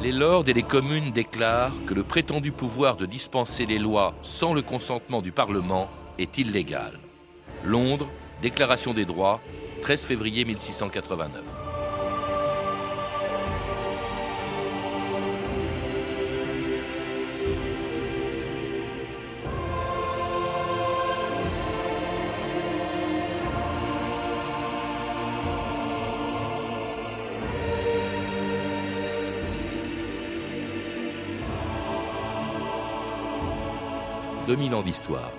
Les lords et les communes déclarent que le prétendu pouvoir de dispenser les lois sans le consentement du Parlement est illégal. Londres, Déclaration des droits, 13 février 1689. « 2000 ans d'histoire.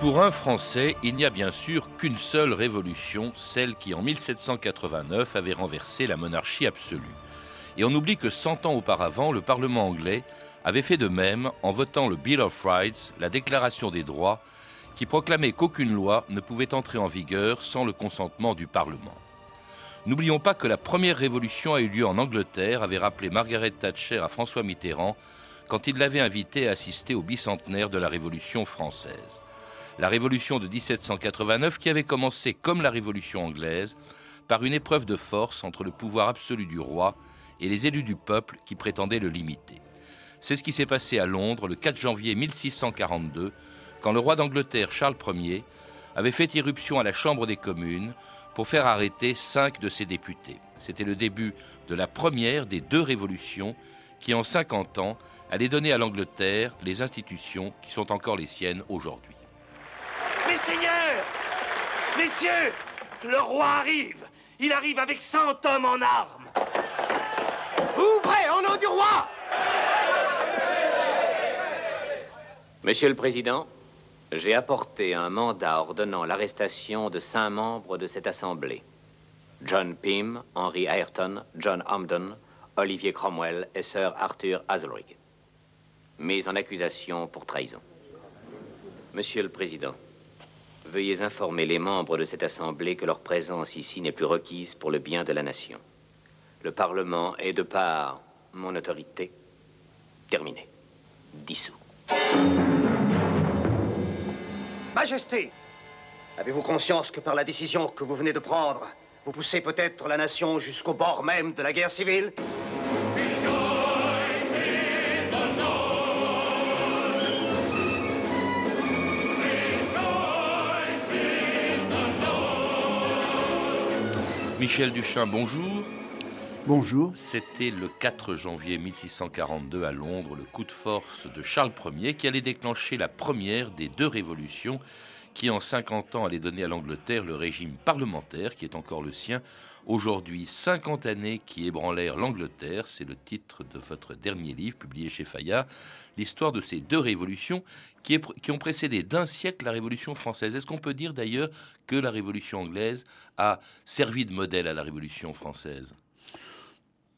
Pour un Français, il n'y a bien sûr qu'une seule révolution, celle qui en 1789 avait renversé la monarchie absolue. Et on oublie que 100 ans auparavant, le Parlement anglais avait fait de même en votant le Bill of Rights, la Déclaration des droits, qui proclamait qu'aucune loi ne pouvait entrer en vigueur sans le consentement du Parlement. N'oublions pas que la première révolution a eu lieu en Angleterre, avait rappelé Margaret Thatcher à François Mitterrand quand il l'avait invité à assister au bicentenaire de la Révolution française la Révolution de 1789 qui avait commencé comme la Révolution anglaise par une épreuve de force entre le pouvoir absolu du roi et les élus du peuple qui prétendaient le limiter. C'est ce qui s'est passé à Londres le 4 janvier 1642 quand le roi d'Angleterre Charles Ier avait fait irruption à la Chambre des communes pour faire arrêter cinq de ses députés. C'était le début de la première des deux révolutions qui, en 50 ans, allait donner à l'Angleterre les institutions qui sont encore les siennes aujourd'hui. Messeigneurs Messieurs Le roi arrive Il arrive avec cent hommes en armes Ouvrez au nom du roi Monsieur le Président, j'ai apporté un mandat ordonnant l'arrestation de cinq membres de cette Assemblée. John Pym, Henry Ayrton, John Hamden, Olivier Cromwell et Sir Arthur Hazelrig. Mis en accusation pour trahison. Monsieur le Président, Veuillez informer les membres de cette Assemblée que leur présence ici n'est plus requise pour le bien de la nation. Le Parlement est, de par mon autorité, terminé. Dissous. Majesté, avez-vous conscience que par la décision que vous venez de prendre, vous poussez peut-être la nation jusqu'au bord même de la guerre civile? Michel Duchin, bonjour. Bonjour. C'était le 4 janvier 1642 à Londres, le coup de force de Charles Ier qui allait déclencher la première des deux révolutions qui en 50 ans allait donner à l'Angleterre le régime parlementaire qui est encore le sien. Aujourd'hui, 50 années qui ébranlèrent l'Angleterre, c'est le titre de votre dernier livre publié chez Fayard, l'histoire de ces deux révolutions qui, qui ont précédé d'un siècle la Révolution française. Est-ce qu'on peut dire d'ailleurs que la Révolution anglaise a servi de modèle à la Révolution française?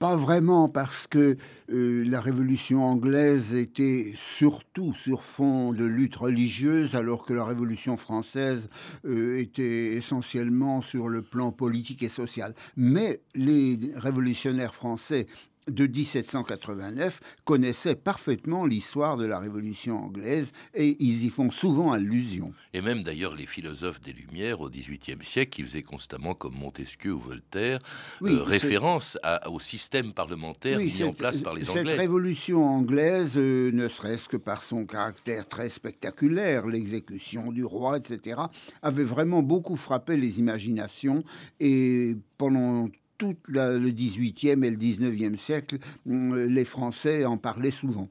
Pas vraiment, parce que euh, la Révolution anglaise était surtout sur fond de lutte religieuse, alors que la Révolution française euh, était essentiellement sur le plan politique et social. Mais les révolutionnaires français de 1789 connaissaient parfaitement l'histoire de la Révolution anglaise et ils y font souvent allusion. Et même d'ailleurs les philosophes des Lumières au XVIIIe siècle qui faisaient constamment, comme Montesquieu ou Voltaire, euh, référence au système parlementaire mis en place par les Anglais. Cette Révolution anglaise, euh, ne serait-ce que par son caractère très spectaculaire, l'exécution du roi, etc., avait vraiment beaucoup frappé les imaginations et pendant tout le 18e et le 19e siècle, euh, les Français en parlaient souvent.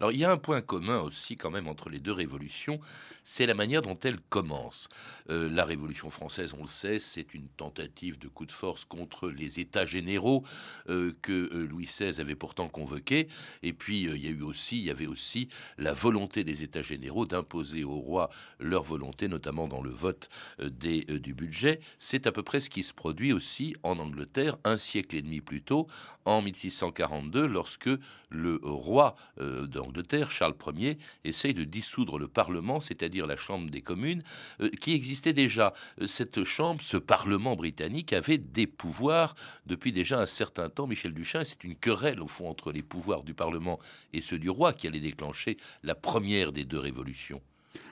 Alors il y a un point commun aussi quand même entre les deux révolutions, c'est la manière dont elles commencent. Euh, la Révolution française, on le sait, c'est une tentative de coup de force contre les États généraux euh, que euh, Louis XVI avait pourtant convoqués. Et puis il y a eu aussi, il y avait aussi la volonté des États généraux d'imposer au roi leur volonté, notamment dans le vote des, du budget. C'est à peu près ce qui se produit aussi en Angleterre un siècle et demi plus tôt, en 1642, lorsque le roi d'Angleterre, Charles Ier, essaye de dissoudre le Parlement, c'est-à-dire la Chambre des communes, euh, qui existait déjà. Cette Chambre, ce Parlement britannique, avait des pouvoirs depuis déjà un certain temps. Michel Duchin, c'est une querelle au fond entre les pouvoirs du Parlement et ceux du roi qui allait déclencher la première des deux révolutions.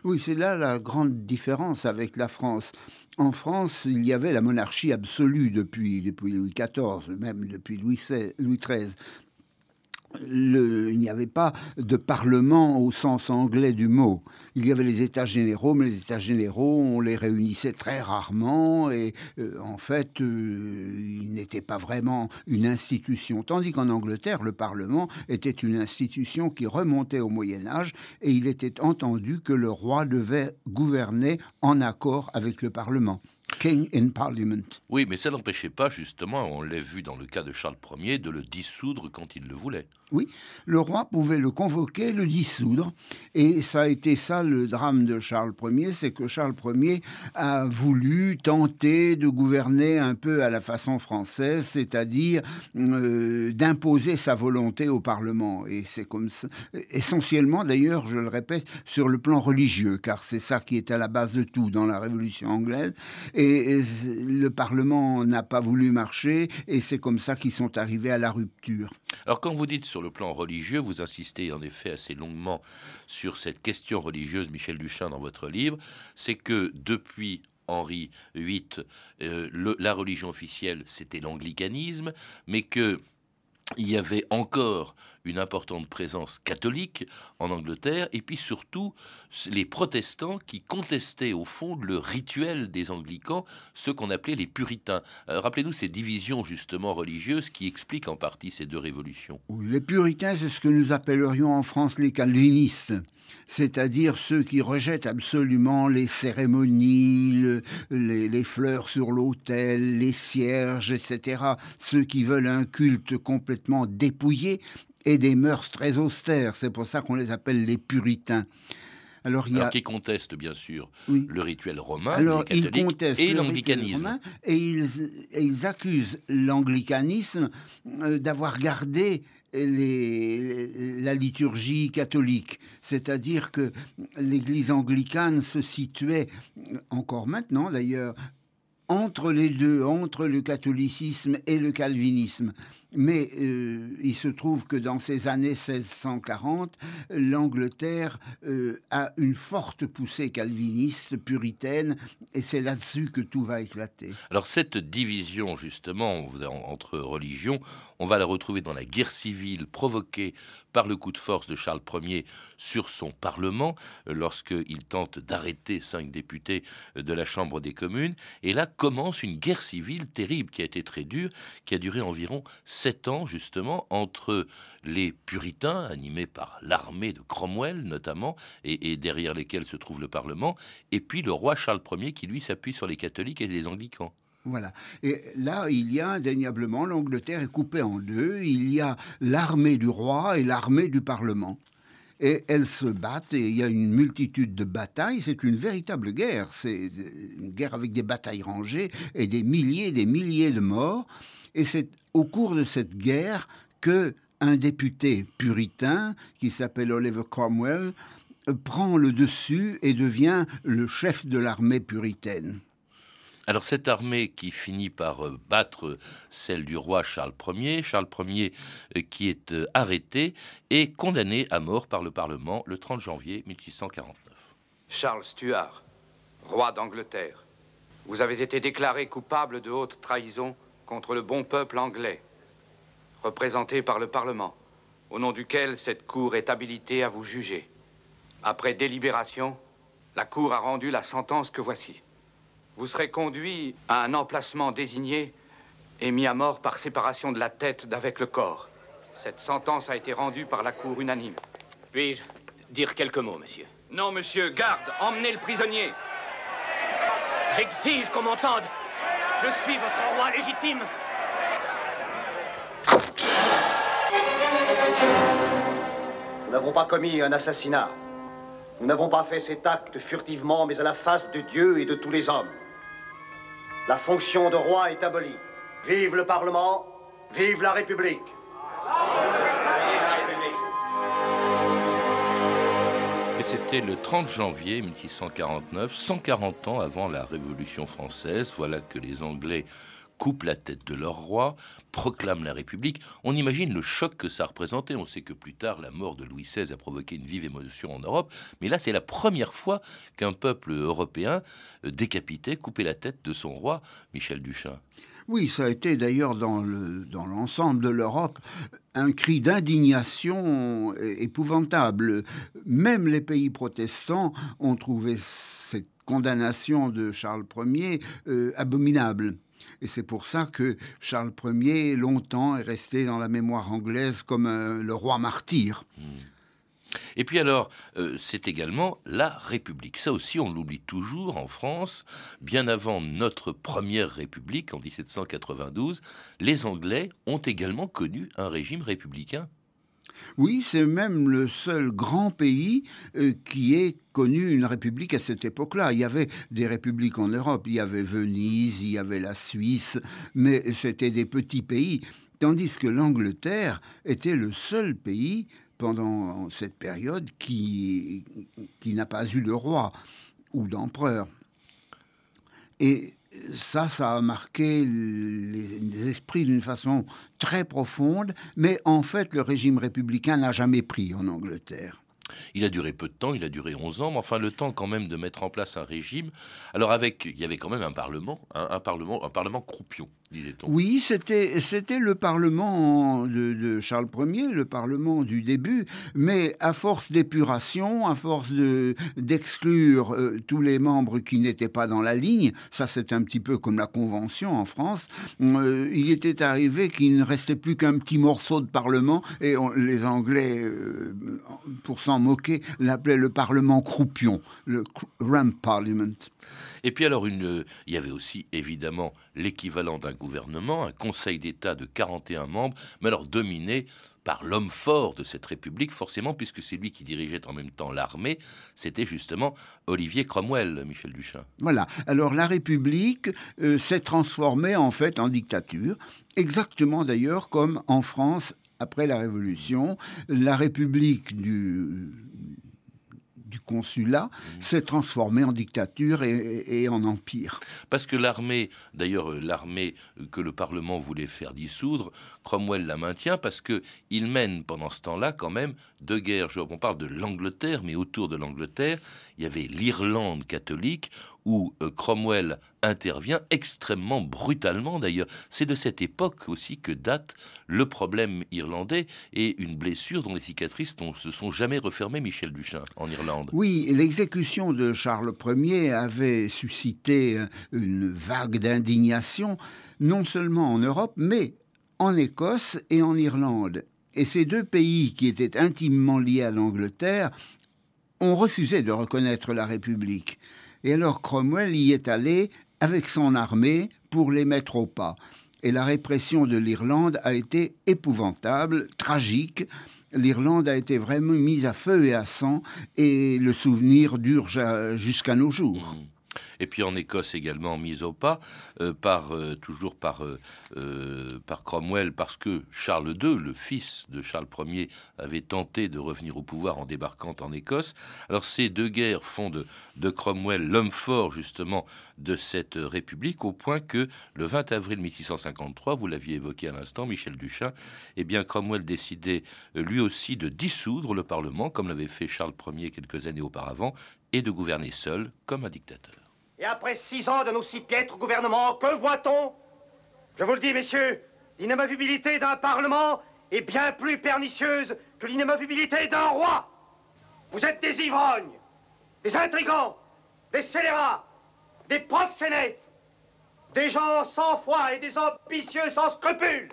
Oui, c'est là la grande différence avec la France. En France, il y avait la monarchie absolue depuis, depuis Louis XIV, même depuis Louis, Louis XIII il n'y avait pas de parlement au sens anglais du mot. Il y avait les États généraux, mais les États généraux, on les réunissait très rarement et euh, en fait, euh, ils n'étaient pas vraiment une institution. Tandis qu'en Angleterre, le Parlement était une institution qui remontait au Moyen Âge et il était entendu que le roi devait gouverner en accord avec le Parlement. King in Parliament. Oui, mais ça n'empêchait pas, justement, on l'a vu dans le cas de Charles Ier, de le dissoudre quand il le voulait. Oui, le roi pouvait le convoquer, le dissoudre. Et ça a été ça le drame de Charles Ier, c'est que Charles Ier a voulu tenter de gouverner un peu à la façon française, c'est-à-dire euh, d'imposer sa volonté au Parlement. Et c'est comme ça, essentiellement d'ailleurs, je le répète, sur le plan religieux, car c'est ça qui est à la base de tout dans la Révolution anglaise. Et, le Parlement n'a pas voulu marcher, et c'est comme ça qu'ils sont arrivés à la rupture. Alors quand vous dites sur le plan religieux, vous insistez en effet assez longuement sur cette question religieuse, Michel Duchin, dans votre livre, c'est que depuis Henri VIII, euh, la religion officielle, c'était l'anglicanisme, mais que il y avait encore une importante présence catholique en Angleterre, et puis surtout les protestants qui contestaient au fond le rituel des anglicans, ceux qu'on appelait les puritains. Euh, rappelez-nous ces divisions justement religieuses qui expliquent en partie ces deux révolutions. les puritains, c'est ce que nous appellerions en France les calvinistes c'est-à-dire ceux qui rejettent absolument les cérémonies, les, fleurs sur l'autel, les cierges, etc., ceux qui veulent un culte complètement dépouillé et des mœurs très austères. C'est pour ça qu'on les appelle les puritains. Alors, il y a... qui contestent bien sûr le rituel romain, Alors, ils contestent et l'anglicanisme. Et ils, et ils accusent l'anglicanisme euh, d'avoir gardé la liturgie catholique, c'est-à-dire que l'Église anglicane se situait, encore maintenant d'ailleurs, entre les deux, entre le catholicisme et le calvinisme. Mais euh, il se trouve que dans ces années 1640, l'Angleterre euh, a une forte poussée calviniste, puritaine, et c'est là-dessus que tout va éclater. Alors cette division justement entre religions, on va la retrouver dans la guerre civile provoquée par le coup de force de Charles Ier sur son Parlement, euh, lorsqu'il tente d'arrêter cinq députés de la Chambre des communes. Et là commence une guerre civile terrible qui a été très dure, qui a duré environ sept ans justement entre les puritains, animés par l'armée de Cromwell notamment, et, derrière lesquels se trouve le Parlement, et puis le roi Charles Ier qui lui s'appuie sur les catholiques et les anglicans. Voilà. Et là, il y a indéniablement, l'Angleterre est coupée en deux. Il y a l'armée du roi et l'armée du Parlement. Et elles se battent et il y a une multitude de batailles. C'est une véritable guerre. C'est une guerre avec des batailles rangées et des milliers et des milliers de morts. Et c'est au cours de cette guerre que un député puritain qui s'appelle Oliver Cromwell prend le dessus et devient le chef de l'armée puritaine. Alors cette armée qui finit par euh, battre celle du roi Charles Ier, Charles Ier euh, qui est euh, arrêté et condamné à mort par le Parlement le 30 janvier 1649. Charles Stuart, roi d'Angleterre, vous avez été déclaré coupable de haute trahison contre le bon peuple anglais, représenté par le Parlement, au nom duquel cette Cour est habilitée à vous juger. Après délibération, la Cour a rendu la sentence que voici. Vous serez conduit à un emplacement désigné et mis à mort par séparation de la tête d'avec le corps. Cette sentence a été rendue par la Cour unanime. Puis-je dire quelques mots, monsieur? Non, monsieur, garde, emmenez le prisonnier. J'exige qu'on m'entende. Je suis votre roi légitime. Nous n'avons pas commis un assassinat. Nous n'avons pas fait cet acte furtivement, mais à la face de Dieu et de tous les hommes. La fonction de roi est abolie. Vive le Parlement, vive la République. C'était le 30 janvier 1649, 140 ans avant la Révolution française. Voilà que les Anglais coupent la tête de leur roi, proclament la République. On imagine le choc que ça représentait. On sait que plus tard, la mort de Louis XVI a provoqué une vive émotion en Europe. Mais là, c'est la première fois qu'un peuple européen euh, décapité, coupait la tête de son roi, Michel Duchin. Oui, ça a été d'ailleurs dans l'ensemble de l'Europe un cri d'indignation épouvantable. Même les pays protestants ont trouvé cette condamnation de Charles Ier euh, abominable. Et c'est pour ça que Charles Ier, longtemps, est resté dans la mémoire anglaise comme euh, le roi martyr. Hmm. Et puis alors, euh, c'est également la République. Ça aussi, on l'oublie toujours en France. Bien avant notre première République, en 1792, les Anglais ont également connu un régime républicain. Oui, c'est même le seul grand pays euh, qui ait connu une république à cette époque-là. Il y avait des républiques en Europe, il y avait Venise, il y avait la Suisse, mais c'était des petits pays. Tandis que l'Angleterre était le seul pays pendant cette période qui, qui n'a pas eu de roi ou d'empereur. Et ça, ça a marqué les, esprits d'une façon très profonde, mais en fait, le régime républicain n'a jamais pris en Angleterre. Il a duré peu de temps, il a duré 11 ans, mais enfin le temps quand même de mettre en place un régime. Alors avec, il y avait quand même un parlement, un parlement, un parlement croupion. Oui, c'était c'était le Parlement de, Charles Ier, le Parlement du début, mais à force d'épuration, à force de d'exclure euh, tous les membres qui n'étaient pas dans la ligne, ça c'est un petit peu comme la Convention en France, euh, il était arrivé qu'il ne restait plus qu'un petit morceau de Parlement et les Anglais, euh, pour s'en moquer, l'appelaient le Parlement croupion, le Ramp Parliament. Et puis alors, il y avait aussi évidemment l'équivalent d'un gouvernement, un conseil d'État de 41 membres, mais alors dominé par l'homme fort de cette République, forcément, puisque c'est lui qui dirigeait en même temps l'armée, c'était justement Olivier Cromwell, Michel Duchin. Voilà. Alors la République euh, s'est transformée en fait en dictature, exactement d'ailleurs comme en France après la Révolution. La République du du consulat mmh. s'est transformé en dictature et, en empire. Parce que l'armée, d'ailleurs euh, l'armée que le Parlement voulait faire dissoudre, Cromwell la maintient parce que il mène pendant ce temps-là quand même deux guerres. On parle de l'Angleterre, mais autour de l'Angleterre, il y avait l'Irlande catholique où euh, Cromwell intervient extrêmement brutalement d'ailleurs. C'est de cette époque aussi que date le problème irlandais et une blessure dont les cicatrices ne se sont jamais refermées, Michel Duchin, en Irlande. Oui, l'exécution de Charles Ier avait suscité une vague d'indignation, non seulement en Europe, mais en Écosse et en Irlande. Et ces deux pays qui étaient intimement liés à l'Angleterre ont refusé de reconnaître la République. Et alors Cromwell y est allé avec son armée pour les mettre au pas. Et la répression de l'Irlande a été épouvantable, tragique. L'Irlande a été vraiment mise à feu et à sang, et le souvenir dure jusqu'à nos jours. Et puis en Écosse également mise au pas, euh, par, euh, toujours par, euh, par Cromwell, parce que Charles II, le fils de Charles Ier, avait tenté de revenir au pouvoir en débarquant en Écosse. Alors ces deux guerres font de, Cromwell l'homme fort justement de cette République, au point que le 20 avril 1653, vous l'aviez évoqué à l'instant, Michel Duchin, eh bien Cromwell décidait lui aussi de dissoudre le Parlement, comme l'avait fait Charles Ier quelques années auparavant, et de gouverner seul comme un dictateur. Et après six ans d'un aussi piètre gouvernement, que voit-on? Je vous le dis, messieurs, l'inamovibilité d'un Parlement est bien plus pernicieuse que l'inamovibilité d'un roi. Vous êtes des ivrognes, des intrigants, des scélérats, des proxénètes, des gens sans foi et des ambitieux sans scrupules.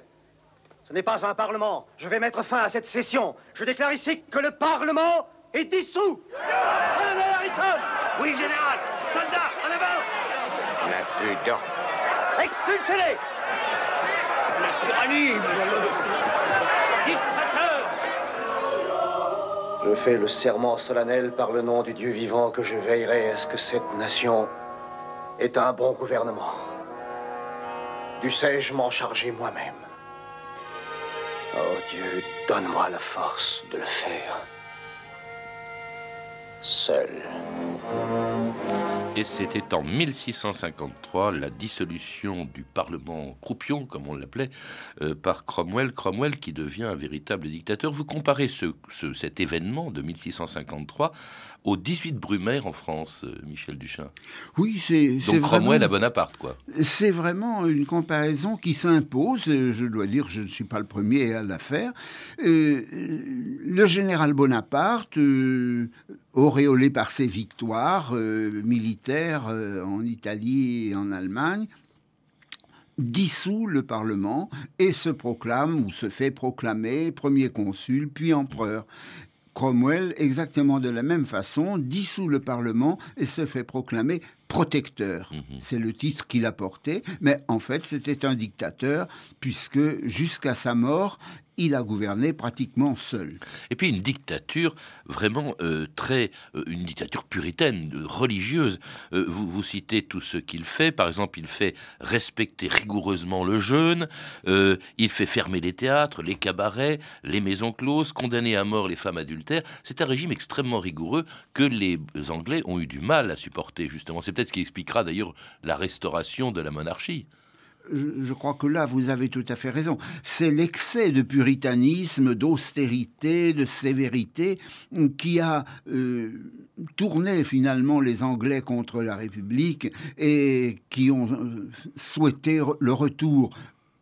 Ce n'est pas un Parlement. Je vais mettre fin à cette session. Je déclare ici que le Parlement est dissous. Harrison Oui, général Soldats, en avant On n'a plus d'ordre. Expulsez-les La tyrannie Je fais le serment solennel par le nom du Dieu vivant que je veillerai à ce que cette nation ait un bon gouvernement. Dussé-je m'en charger moi-même? Oh Dieu, donne-moi la force de le faire. seul. Et c'était en 1653 la dissolution du Parlement croupion, comme on l'appelait, euh, par Cromwell. Cromwell qui devient un véritable dictateur. Vous comparez ce, cet événement de 1653 au 18 Brumaire en France, euh, Michel Duchin. Oui, c'est donc Cromwell à Bonaparte, quoi. C'est vraiment une comparaison qui s'impose. Je dois dire, je ne suis pas le premier à la faire. Euh, le général Bonaparte, auréolé par ses victoires militaires en Italie et en Allemagne, dissout le Parlement et se proclame ou se fait proclamer premier consul puis empereur. Cromwell, exactement de la même façon, dissout le Parlement et se fait proclamer protecteur. Mhm. C'est le titre qu'il a porté, mais en fait c'était un dictateur puisque jusqu'à sa mort, il a gouverné pratiquement seul. Et puis une dictature vraiment euh, très, euh, une dictature puritaine, religieuse. Euh, vous, vous citez tout ce qu'il fait. Par exemple, il fait respecter rigoureusement le jeûne. il fait fermer les théâtres, les cabarets, les maisons closes, condamner à mort les femmes adultères. C'est un régime extrêmement rigoureux que les Anglais ont eu du mal à supporter. Justement, c'est ce qui expliquera d'ailleurs la restauration de la monarchie je, crois que là, vous avez tout à fait raison. C'est l'excès de puritanisme, d'austérité, de sévérité qui a euh, tourné finalement les Anglais contre la République et qui ont euh, souhaité le retour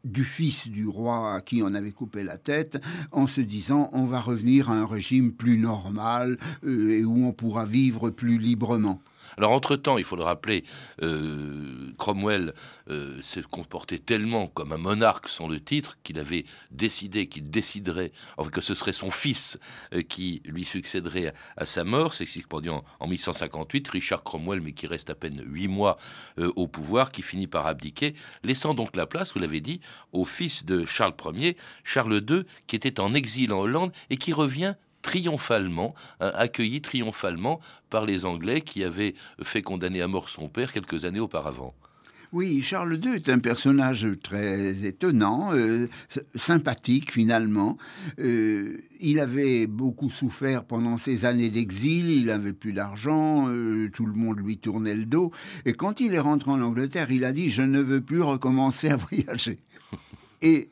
du fils du roi à qui on avait coupé la tête, en se disant on va revenir à un régime plus normal euh, et où on pourra vivre plus librement. Alors, entre-temps, il faut le rappeler, euh, Cromwell euh, s'est comporté tellement comme un monarque sans le titre qu'il avait décidé qu'il déciderait, enfin, que ce serait son fils euh, qui lui succéderait à, sa mort. C'est ce qui en, en 1158, Richard Cromwell, mais qui reste à peine huit mois au pouvoir, qui finit par abdiquer, laissant donc la place, vous l'avez dit, au fils de Charles Ier, Charles II, qui était en exil en Hollande et qui revient triomphalement, hein, accueilli triomphalement par les Anglais qui avaient fait condamner à mort son père quelques années auparavant. Oui, Charles II est un personnage très étonnant, euh, sympathique finalement. Euh, il avait beaucoup souffert pendant ses années d'exil, il avait plus d'argent, euh, tout le monde lui tournait le dos. Et quand il est rentré en Angleterre, il a dit Je ne veux plus recommencer à voyager. Et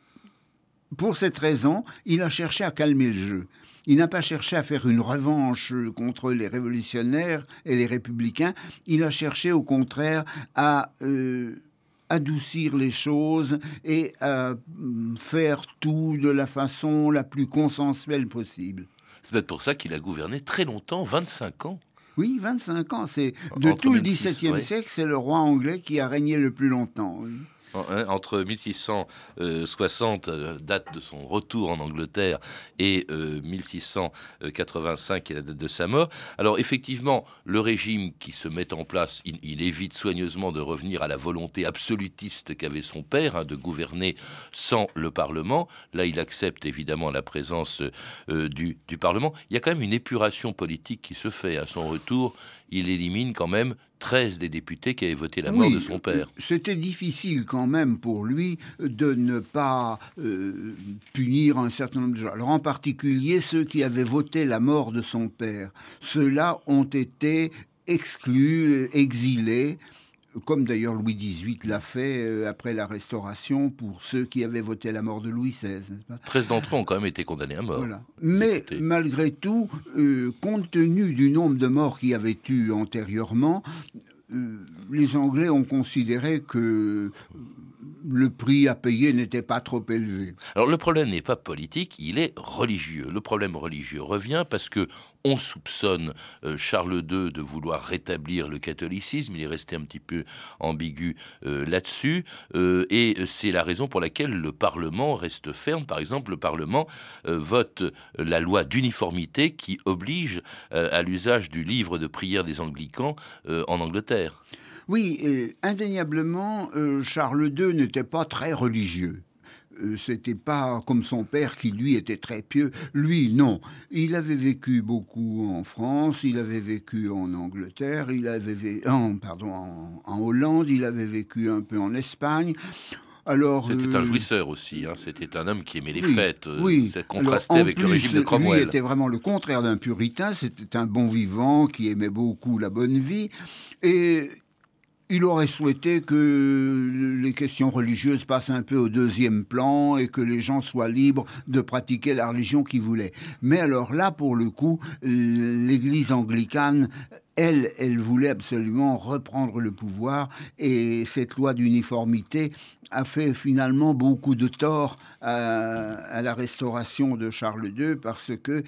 pour cette raison, il a cherché à calmer le jeu. Il n'a pas cherché à faire une revanche contre les révolutionnaires et les républicains. Il a cherché au contraire à euh, adoucir les choses et à mm, faire tout de la façon la plus consensuelle possible. C'est peut-être pour ça qu'il a gouverné très longtemps, 25 ans. Oui, 25 ans. C'est de tout le XVIIe siècle, c'est le roi anglais qui a régné le plus longtemps. Entre 1660, euh, date de son retour en Angleterre, et 1685, euh, la date de sa mort. Alors effectivement, le régime qui se met en place, il, évite soigneusement de revenir à la volonté absolutiste qu'avait son père, hein, de gouverner sans le Parlement. Là, il accepte évidemment la présence euh, du Parlement. Il y a quand même une épuration politique qui se fait à son retour il élimine quand même 13 des députés qui avaient voté la mort de son père. C'était difficile quand même pour lui de ne pas euh, punir un certain nombre de gens. Alors en particulier ceux qui avaient voté la mort de son père. Ceux-là ont été exclus, exilés comme d'ailleurs Louis XVIII l'a fait euh, après la Restauration pour ceux qui avaient voté la mort de Louis XVI. 13 d'entre eux ont quand même été condamnés à mort. Mais malgré tout, euh, compte tenu du nombre de morts qu'il y avait eu antérieurement, euh, les Anglais ont considéré que le prix à payer n'était pas trop élevé. Alors le problème n'est pas politique, il est religieux. Le problème religieux revient parce que on soupçonne euh, Charles II de vouloir rétablir le catholicisme. Il est resté un petit peu ambigu euh, là-dessus, euh, et c'est la raison pour laquelle le Parlement reste ferme. Par exemple, le Parlement vote la loi d'uniformité qui oblige à l'usage du livre de prière des Anglicans en Angleterre. Oui, indéniablement, euh, Charles II n'était pas très religieux. Euh, c'était pas comme son père qui lui était très pieux. Lui, non. Il avait vécu beaucoup en France, il avait vécu en Angleterre, il avait vécu, pardon, en, Hollande, il avait vécu un peu en Espagne. Alors, c'était un euh, jouisseur aussi. hein. C'était un homme qui aimait les oui, fêtes. Oui. Ça contrastait Alors, avec le régime de Lui Cromwell. était vraiment le contraire d'un puritain. C'était un bon vivant qui aimait beaucoup la bonne vie. Et il aurait souhaité que les questions religieuses passent un peu au deuxième plan et que les gens soient libres de pratiquer la religion qu'ils voulaient. Mais alors là, pour le coup, l'Église anglicane, elle, elle voulait absolument reprendre le pouvoir et cette loi d'uniformité a fait finalement beaucoup de tort à, à la restauration de Charles II parce que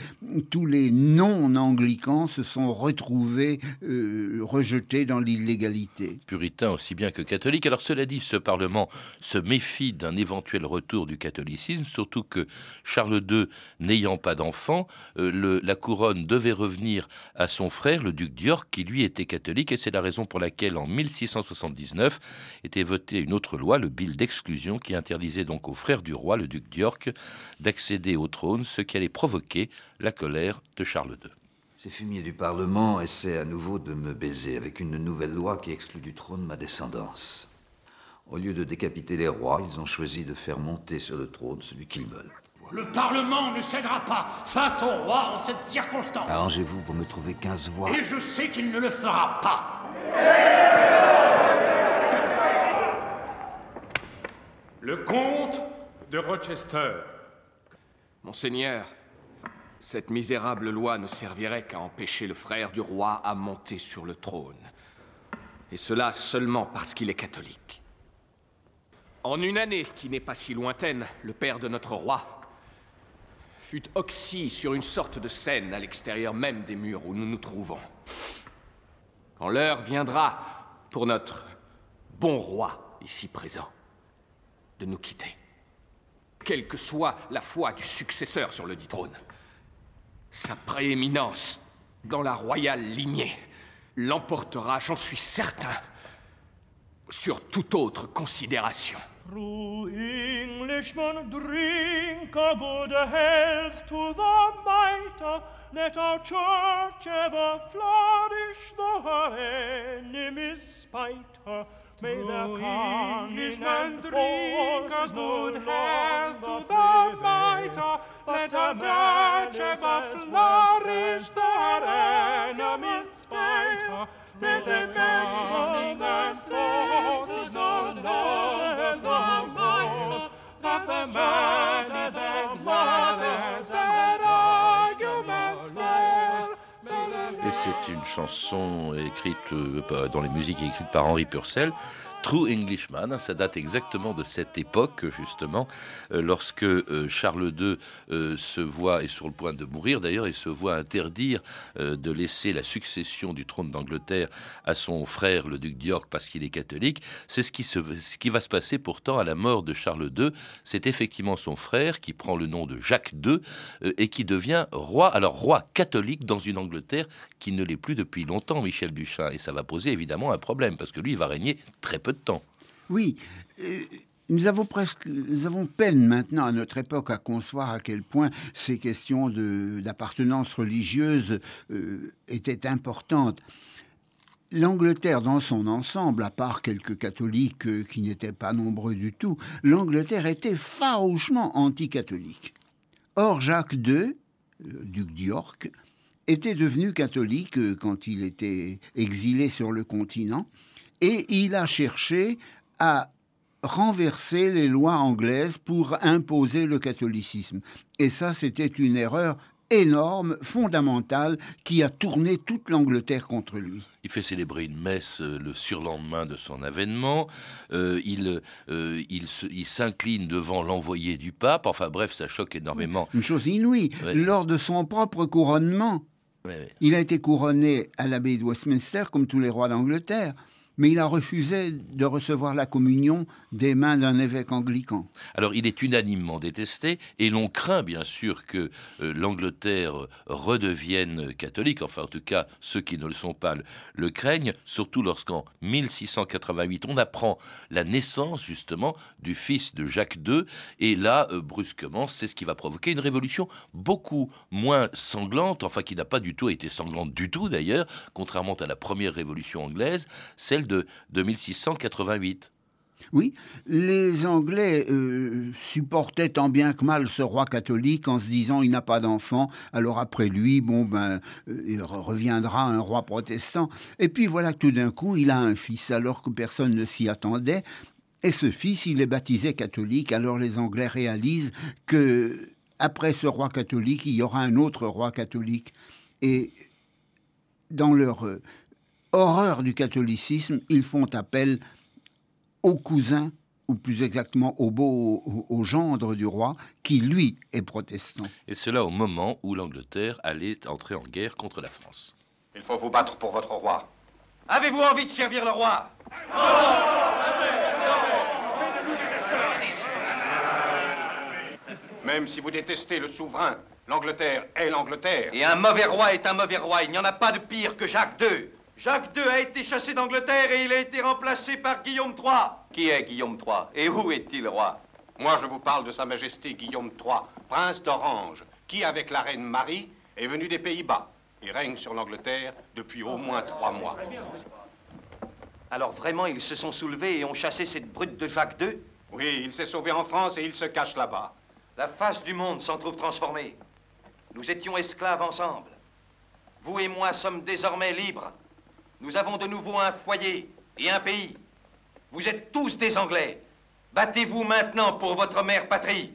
tous les non-anglicans se sont retrouvés euh, rejetés dans l'illégalité. puritain aussi bien que catholique. Alors cela dit, ce Parlement se méfie d'un éventuel retour du catholicisme, surtout que Charles II, n'ayant pas d'enfant, euh, la couronne devait revenir à son frère, le duc d'York, qui lui était catholique, et c'est la raison pour laquelle en 1679 était votée une autre loi, le bill d'exclusion, qui interdisait donc au frère du roi, le duc d'York, d'accéder au trône, ce qui allait provoquer la colère de Charles II. Ces fumiers du Parlement essaient à nouveau de me baiser avec une nouvelle loi qui exclut du trône ma descendance. Au lieu de décapiter les rois, ils ont choisi de faire monter sur le trône celui qu'ils veulent. Le Parlement ne cédera pas face au roi en cette circonstance. Arrangez-vous pour me trouver 15 voix. Et je sais qu'il ne le fera pas. Le comte de Rochester. Monseigneur, cette misérable loi ne servirait qu'à empêcher le frère du roi à monter sur le trône. Et cela seulement parce qu'il est catholique. En une année qui n'est pas si lointaine, le père de notre roi fut oxy sur une sorte de scène à l'extérieur même des murs où nous nous trouvons. Quand l'heure viendra pour notre bon roi ici présent de nous quitter, quelle que soit la foi du successeur sur le dit trône, sa prééminence dans la royale lignée l'emportera, j'en suis certain, sur toute autre considération. True Englishmen, drink a good health to the might. Let our church ever flourish, though her enemies spite her. May the Englishmen drink a good health to the might. Let our church ever flourish, though her enemies spite her. May the beg the sources of Lord the might. That the man is as mothers that arguments Et c'est une chanson écrite euh, dans les musiques écrites par Henri Purcell. True Englishman, hein, ça date exactement de cette époque, justement, euh, lorsque euh, Charles II euh, se voit, est sur le point de mourir d'ailleurs, et se voit interdire de laisser la succession du trône d'Angleterre à son frère, le duc d'York, parce qu'il est catholique. C'est ce qui, ce qui va se passer pourtant à la mort de Charles II. C'est effectivement son frère qui prend le nom de Jacques II et qui devient roi, alors roi catholique dans une Angleterre qui ne l'est plus depuis longtemps, Michel Duchin. Et ça va poser évidemment un problème, parce que lui, il va régner très peu Oui. euh, Nous avons presque, nous avons peine maintenant à notre époque à concevoir à quel point ces questions d'appartenance religieuse euh, étaient importantes. L'Angleterre dans son ensemble, à part quelques catholiques euh, qui n'étaient pas nombreux du tout, l'Angleterre était farouchement anticatholique. Or, Jacques II, duc d'York, était devenu catholique quand il était exilé sur le continent et il a cherché à renverser les lois anglaises pour imposer le catholicisme. Et ça, c'était une erreur énorme, fondamentale, qui a tourné toute l'Angleterre contre lui. Il fait célébrer une messe euh, le surlendemain de son avènement. Euh, il euh, il s'incline devant l'envoyé du pape. Enfin bref, ça choque énormément. Une chose inouïe, Ouais. lors de son propre couronnement, Ouais, ouais. il a été couronné à l'abbaye de Westminster comme tous les rois d'Angleterre, mais il a refusé de recevoir la communion des mains d'un évêque anglican. Alors il est unanimement détesté et l'on craint bien sûr que euh, l'Angleterre redevienne catholique, enfin en tout cas ceux qui ne le sont pas le, craignent, surtout lorsqu'en 1688 on apprend la naissance justement du fils de Jacques II et là euh, brusquement c'est ce qui va provoquer une révolution beaucoup moins sanglante, enfin qui n'a pas du tout été sanglante du tout d'ailleurs, contrairement à la première révolution anglaise, celle de, de 1688. Oui, les Anglais euh, supportaient tant bien que mal ce roi catholique en se disant il n'a pas d'enfant, alors après lui, bon ben, euh, il reviendra un roi protestant. Et puis voilà que tout d'un coup, il a un fils, alors que personne ne s'y attendait. Et ce fils, il est baptisé catholique. Alors les Anglais réalisent que après ce roi catholique, il y aura un autre roi catholique. Et dans leur euh, horreur du catholicisme, ils font appel au cousin, ou plus exactement au beau, au, gendre du roi, qui lui est protestant. Et cela au moment où l'Angleterre allait entrer en guerre contre la France. Il faut vous battre pour votre roi. Avez-vous envie de servir le roi? Même si vous détestez le souverain, l'Angleterre est l'Angleterre. Et un mauvais roi est un mauvais roi. Il n'y en a pas de pire que Jacques II. Jacques II a été chassé d'Angleterre et il a été remplacé par Guillaume III. Qui est Guillaume III Et où est-il roi? Moi, je vous parle de Sa Majesté Guillaume III, prince d'Orange, qui, avec la reine Marie, est venu des Pays-Bas et règne sur l'Angleterre depuis au moins trois mois. Alors vraiment, ils se sont soulevés et ont chassé cette brute de Jacques II Oui, il s'est sauvé en France et il se cache là-bas. La face du monde s'en trouve transformée. Nous étions esclaves ensemble. Vous et moi sommes désormais libres. Nous avons de nouveau un foyer et un pays. Vous êtes tous des Anglais. Battez-vous maintenant pour votre mère patrie.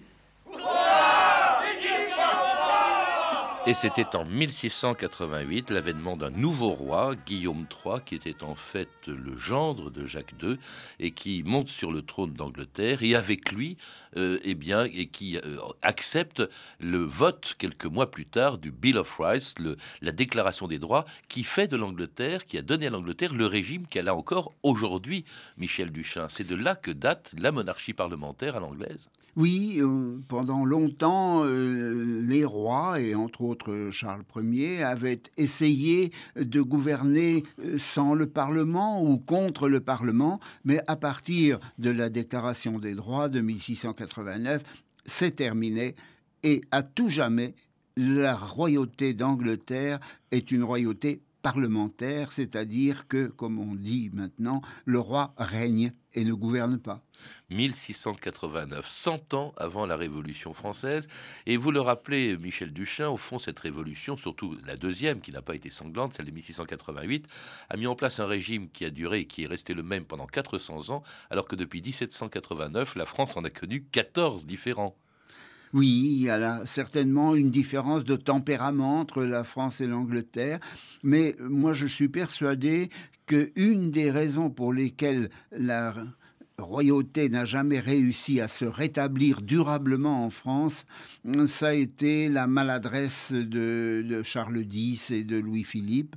Et c'était en 1688 l'avènement d'un nouveau roi, Guillaume III, qui était en fait le gendre de Jacques II et qui monte sur le trône d'Angleterre et avec lui, euh, eh bien, et qui euh, accepte le vote quelques mois plus tard du Bill of Rights, la Déclaration des droits, qui fait de l'Angleterre, qui a donné à l'Angleterre le régime qu'elle a encore aujourd'hui, Michel Duchin. C'est de là que date la monarchie parlementaire à l'anglaise. Oui, euh, pendant longtemps, les rois et entre autres Charles Ier avait essayé de gouverner euh, sans le Parlement ou contre le Parlement, mais à partir de la Déclaration des droits de 1689, c'est terminé et à tout jamais, la royauté d'Angleterre est une royauté parlementaire, c'est-à-dire que, comme on dit maintenant, le roi règne et ne gouverne pas. 1689, 100 ans avant la Révolution française. Et vous le rappelez, Michel Duchin, au fond, cette révolution, surtout la deuxième, qui n'a pas été sanglante, celle de 1688, a mis en place un régime qui a duré et qui est resté le même pendant 400 ans, alors que depuis 1789, la France en a connu 14 différents. Oui, il y a là certainement une différence de tempérament entre la France et l'Angleterre, mais moi je suis persuadé qu'une des raisons pour lesquelles la royauté n'a jamais réussi à se rétablir durablement en France, ça a été la maladresse de, de Charles X et de Louis-Philippe,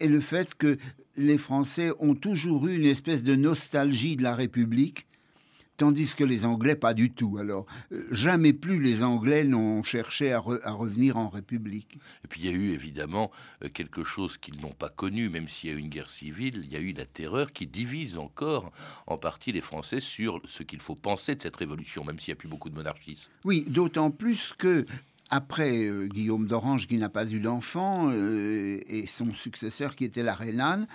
et le fait que les Français ont toujours eu une espèce de nostalgie de la République, tandis que les Anglais, pas du tout. Alors, euh, jamais plus les Anglais n'ont cherché à, revenir en République. Et puis, il y a eu évidemment euh, quelque chose qu'ils n'ont pas connu, même s'il y a eu une guerre civile, il y a eu la terreur qui divise encore en partie les Français sur ce qu'il faut penser de cette révolution, même s'il n'y a plus beaucoup de monarchistes. Oui, d'autant plus que après euh, Guillaume d'Orange qui n'a pas eu d'enfant et son successeur qui était la reine Anne,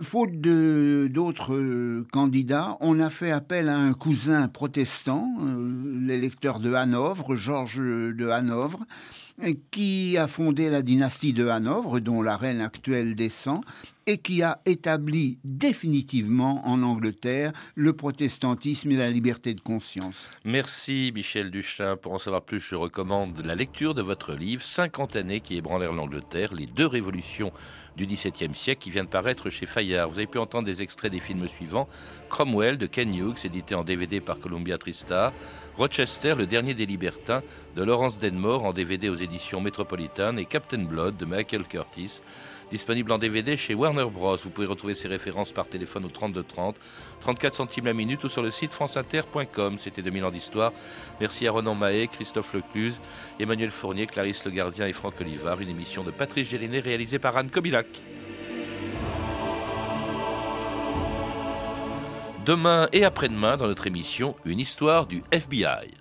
Faute d'autres euh, candidats, on a fait appel à un cousin protestant, euh, l'électeur de Hanovre, Georges de Hanovre, qui a fondé la dynastie de Hanovre, dont la reine actuelle descend, et qui a établi définitivement en Angleterre le protestantisme et la liberté de conscience. Merci Michel Duchin. Pour en savoir plus, je recommande la lecture de votre livre 50 années qui ébranlèrent l'Angleterre, les deux révolutions du XVIIe siècle qui vient de paraître chez Fayard. Vous avez pu entendre des extraits des films suivants Cromwell de Ken Hughes, édité en DVD par Columbia Tristar, Rochester, le dernier des libertins de Laurence Denmore en DVD aux éditions Métropolitanes et Captain Blood de Michael Curtis disponible en DVD chez Warner Bros. Vous pouvez retrouver ces références par téléphone au 32 30, 34 centimes la minute ou sur le site franceinter.com. C'était 2000 ans d'histoire. Merci à Renan Mahé, Christophe Lecluse, Emmanuel Fournier, Clarisse Le Gardien et Franck Olivard. Une émission de Patrice Gélinet réalisée par Anne Kobilac. Demain et après-demain, dans notre émission, une histoire du FBI.